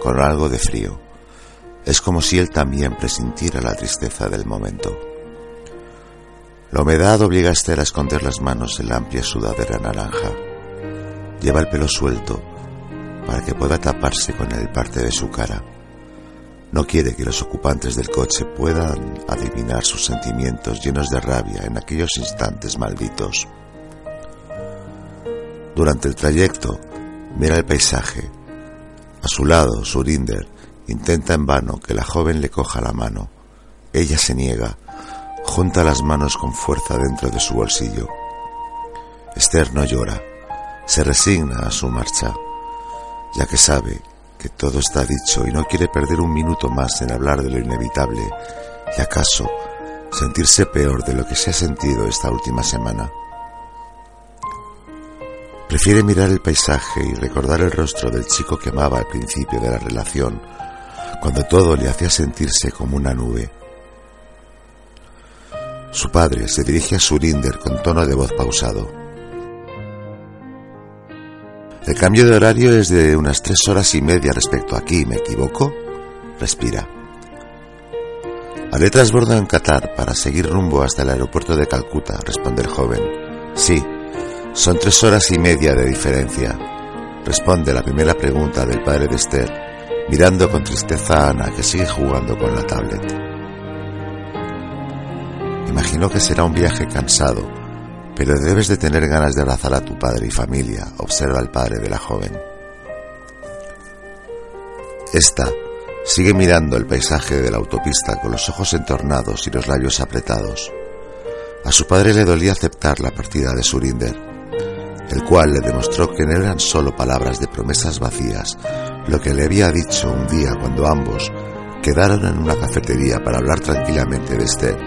con algo de frío. Es como si él también presintiera la tristeza del momento. La humedad obliga a Esther a esconder las manos en la amplia sudadera naranja. Lleva el pelo suelto para que pueda taparse con él parte de su cara. No quiere que los ocupantes del coche puedan adivinar sus sentimientos llenos de rabia en aquellos instantes malditos. Durante el trayecto, mira el paisaje a su lado, Surinder intenta en vano que la joven le coja la mano. Ella se niega, junta las manos con fuerza dentro de su bolsillo. Esther no llora, se resigna a su marcha, ya que sabe que todo está dicho y no quiere perder un minuto más en hablar de lo inevitable y acaso sentirse peor de lo que se ha sentido esta última semana. Prefiere mirar el paisaje y recordar el rostro del chico que amaba al principio de la relación, cuando todo le hacía sentirse como una nube. Su padre se dirige a Surinder con tono de voz pausado. El cambio de horario es de unas tres horas y media respecto a aquí, ¿me equivoco? Respira. Haré transbordo en Qatar para seguir rumbo hasta el aeropuerto de Calcuta, responde el joven. Sí, son tres horas y media de diferencia. Responde la primera pregunta del padre de Esther, mirando con tristeza a Ana, que sigue jugando con la tablet. Imagino que será un viaje cansado, pero debes de tener ganas de abrazar a tu padre y familia, observa el padre de la joven. Esta sigue mirando el paisaje de la autopista con los ojos entornados y los labios apretados. A su padre le dolía aceptar la partida de Surinder, el cual le demostró que no eran solo palabras de promesas vacías, lo que le había dicho un día cuando ambos quedaron en una cafetería para hablar tranquilamente de Esther,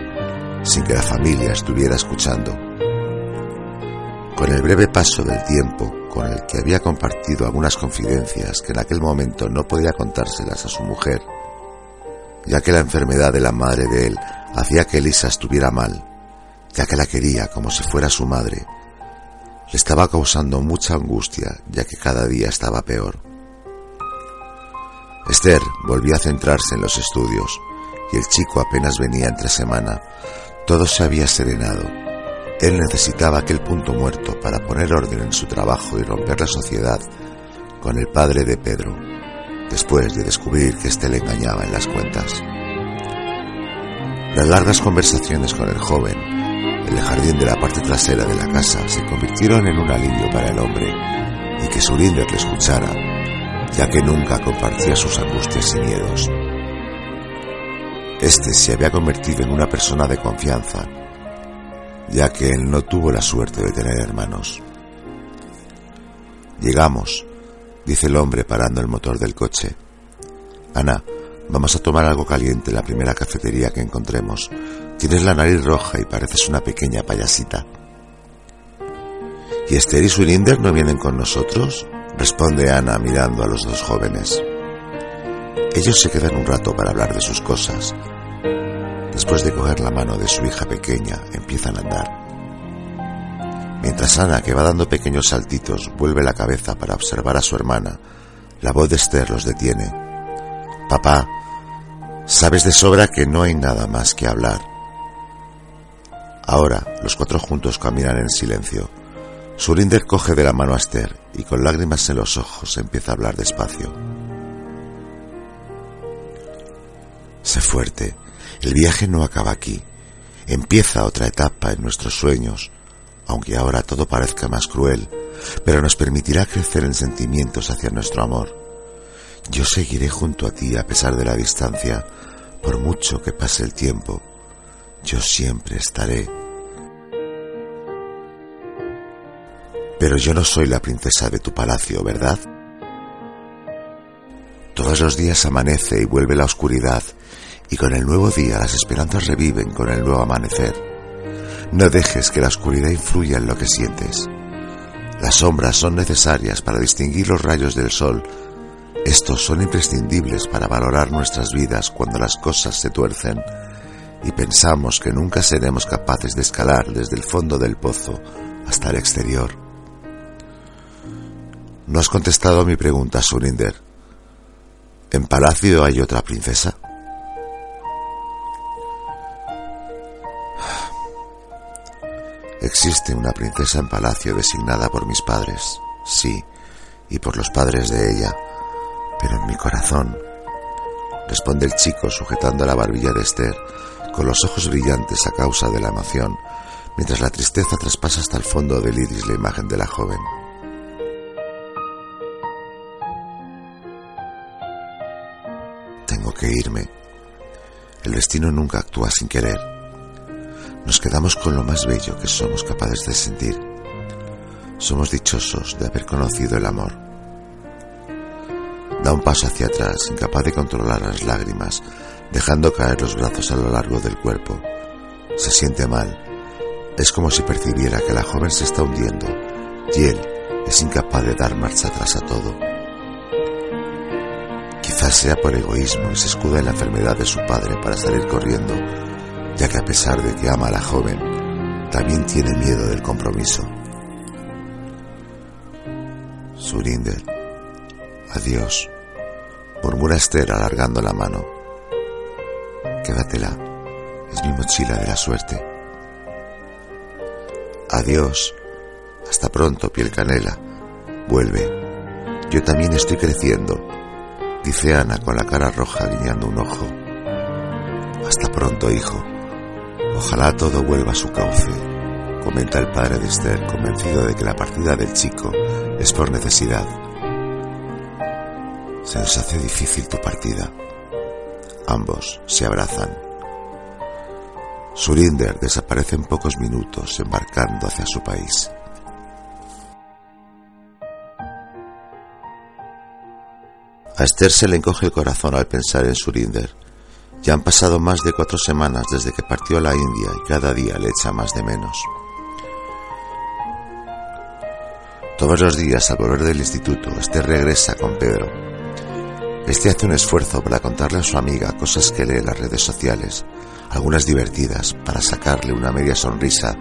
sin que la familia estuviera escuchando. Con el breve paso del tiempo, con el que había compartido algunas confidencias que en aquel momento no podía contárselas a su mujer, ya que la enfermedad de la madre de él hacía que Elisa estuviera mal, ya que la quería como si fuera su madre, le estaba causando mucha angustia, ya que cada día estaba peor. Esther volvió a centrarse en los estudios, y el chico apenas venía entre semana. Todo se había serenado. Él necesitaba aquel punto muerto para poner orden en su trabajo y romper la sociedad con el padre de Pedro, después de descubrir que éste le engañaba en las cuentas. Las largas conversaciones con el joven el jardín de la parte trasera de la casa se convirtieron en un alivio para el hombre y que Surinder le escuchara, ya que nunca compartía sus angustias y miedos. Este se había convertido en una persona de confianza, ya que él no tuvo la suerte de tener hermanos. Llegamos, dice el hombre parando el motor del coche. Ana, vamos a tomar algo caliente en la primera cafetería que encontremos. Tienes la nariz roja y pareces una pequeña payasita. ¿Y Esther y Swilinder no vienen con nosotros? Responde Ana mirando a los dos jóvenes. Ellos se quedan un rato para hablar de sus cosas. Después de coger la mano de su hija pequeña, empiezan a andar. Mientras Ana, que va dando pequeños saltitos, vuelve la cabeza para observar a su hermana, la voz de Esther los detiene. Papá, sabes de sobra que no hay nada más que hablar. Ahora los cuatro juntos caminan en silencio. Surinder coge de la mano a Esther y con lágrimas en los ojos empieza a hablar despacio. Sé fuerte, el viaje no acaba aquí. Empieza otra etapa en nuestros sueños, aunque ahora todo parezca más cruel, pero nos permitirá crecer en sentimientos hacia nuestro amor. Yo seguiré junto a ti a pesar de la distancia, por mucho que pase el tiempo yo siempre estaré. Pero yo no soy la princesa de tu palacio, ¿verdad? Todos los días amanece y vuelve la oscuridad, y con el nuevo día las esperanzas reviven con el nuevo amanecer. No dejes que la oscuridad influya en lo que sientes. Las sombras son necesarias para distinguir los rayos del sol. Estos son imprescindibles para valorar nuestras vidas cuando las cosas se tuercen y pensamos que nunca seremos capaces de escalar desde el fondo del pozo hasta el exterior. No has contestado a mi pregunta, Surinder. ¿En Palacio hay otra princesa? Existe una princesa en Palacio designada por mis padres, sí, y por los padres de ella, pero en mi corazón, responde el chico sujetando la barbilla de Esther, con los ojos brillantes a causa de la emoción, mientras la tristeza traspasa hasta el fondo del iris la imagen de la joven. Irme. El destino nunca actúa sin querer. Nos quedamos con lo más bello que somos capaces de sentir. Somos dichosos de haber conocido el amor. Da un paso hacia atrás, incapaz de controlar las lágrimas, dejando caer los brazos a lo largo del cuerpo. Se siente mal. Es como si percibiera que la joven se está hundiendo y él es incapaz de dar marcha atrás a todo. Quizás sea por egoísmo y se escuda en la enfermedad de su padre para salir corriendo, ya que a pesar de que ama a la joven, también tiene miedo del compromiso. Surinder, adiós, murmura Esther alargando la mano. Quédatela. Es mi mochila de la suerte. Adiós. Hasta pronto, piel canela. Vuelve. Yo también estoy creciendo, dice Ana con la cara roja guiñando un ojo. Hasta pronto, hijo. Ojalá todo vuelva a su cauce, comenta el padre de Esther, convencido de que la partida del chico es por necesidad. Se nos hace difícil tu partida. Ambos se abrazan. Surinder desaparece en pocos minutos embarcando hacia su país. A Esther se le encoge el corazón al pensar en Surinder. Ya han pasado más de cuatro semanas desde que partió a la India y cada día le echa más de menos. Todos los días al volver del instituto, Esther regresa con Pedro, este hace un esfuerzo para contarle a su amiga cosas que lee en las redes sociales, algunas divertidas para sacarle una media sonrisa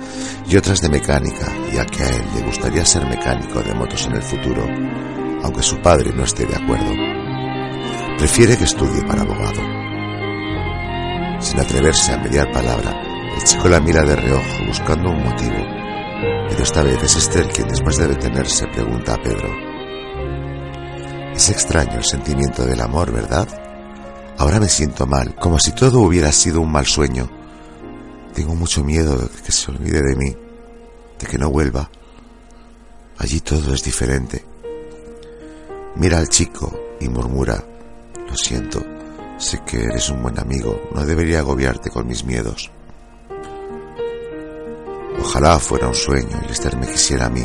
y otras de mecánica, ya que a él le gustaría ser mecánico de motos en el futuro, aunque su padre no esté de acuerdo. Prefiere que estudie para abogado. Sin atreverse a mediar palabra, el chico la mira de reojo buscando un motivo, pero esta vez es Esther quien después de detenerse pregunta a Pedro, es extraño el sentimiento del amor, ¿verdad? Ahora me siento mal, como si todo hubiera sido un mal sueño. Tengo mucho miedo de que se olvide de mí, de que no vuelva. Allí todo es diferente. Mira al chico y murmura, lo siento, sé que eres un buen amigo, no debería agobiarte con mis miedos. Ojalá fuera un sueño y Esther me quisiera a mí.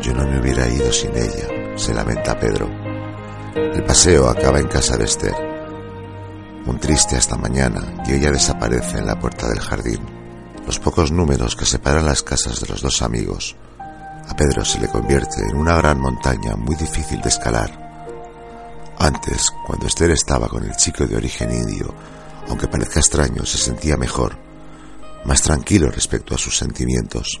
Yo no me hubiera ido sin ella se lamenta Pedro. El paseo acaba en casa de Esther. Un triste hasta mañana y ella desaparece en la puerta del jardín. Los pocos números que separan las casas de los dos amigos. A Pedro se le convierte en una gran montaña muy difícil de escalar. Antes, cuando Esther estaba con el chico de origen indio, aunque parezca extraño, se sentía mejor, más tranquilo respecto a sus sentimientos.